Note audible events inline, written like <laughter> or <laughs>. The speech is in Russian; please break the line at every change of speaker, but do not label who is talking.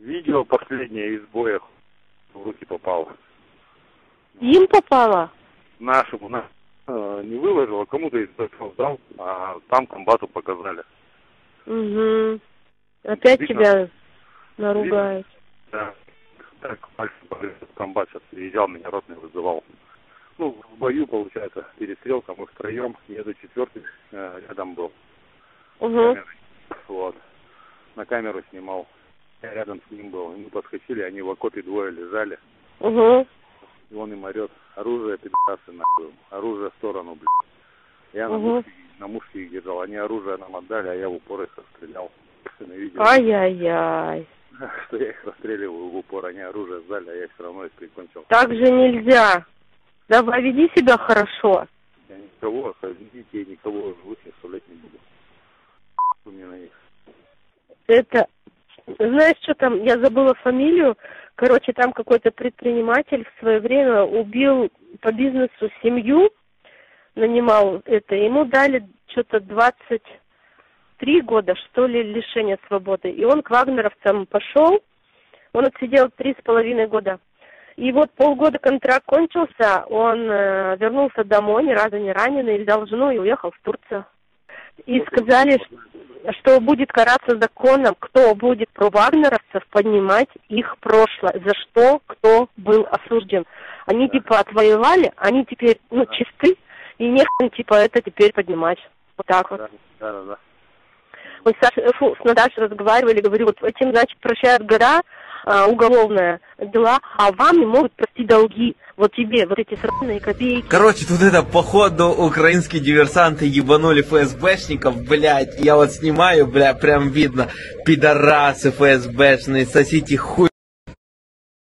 Видео последнее из боя в руки попало.
Им попало?
Нашему на э, не выложил, а кому-то из бойцов дал, а там комбату показали.
Угу. Опять
Видно.
тебя наругают.
Да. Так, погрыз. комбат сейчас приезжал, меня ротный вызывал. Ну, в бою, получается, перестрелка, мы втроем, еду четвертый, э, рядом был.
Угу.
камерой. Вот. На камеру снимал. Я рядом с ним был. Мы подскочили, они в окопе двое лежали.
Угу.
И он им орет, оружие, пидорасы, нахуй. Оружие в сторону, блядь. Я на, мушке, на мушке их держал. Они оружие нам отдали, а я в упор их расстрелял. <laughs>
Ай-яй-яй. <laughs>
что я их расстреливаю в упор. Они оружие сдали, а я все равно их прикончил.
Так же нельзя. Давай, веди себя хорошо.
Я никого, детей, никого живых оставлять не буду. У меня на них.
Это, знаешь, что там, я забыла фамилию. Короче, там какой-то предприниматель в свое время убил по бизнесу семью, нанимал это. Ему дали что-то 23 года, что ли, лишения свободы. И он к вагнеровцам пошел, он отсидел три с половиной года. И вот полгода контракт кончился, он э, вернулся домой, ни разу не раненый, взял жену и уехал в Турцию. И сказали, что будет караться законом, кто будет про вагнеровцев поднимать их прошлое, за что кто был осужден. Они типа отвоевали, они теперь, ну, чисты, и нехрен типа это теперь поднимать. Вот так вот.
Да, да, да.
Мы с, Сашей- фу, с Наташей разговаривали, говорю, вот этим, значит, прощают гора, а, уголовное дела, а вам не могут простить долги. Вот тебе, вот эти сраные копейки.
Короче, тут это, походу, украинские диверсанты ебанули ФСБшников, блядь. Я вот снимаю, бля, прям видно. Пидорасы ФСБшные, сосите хуй.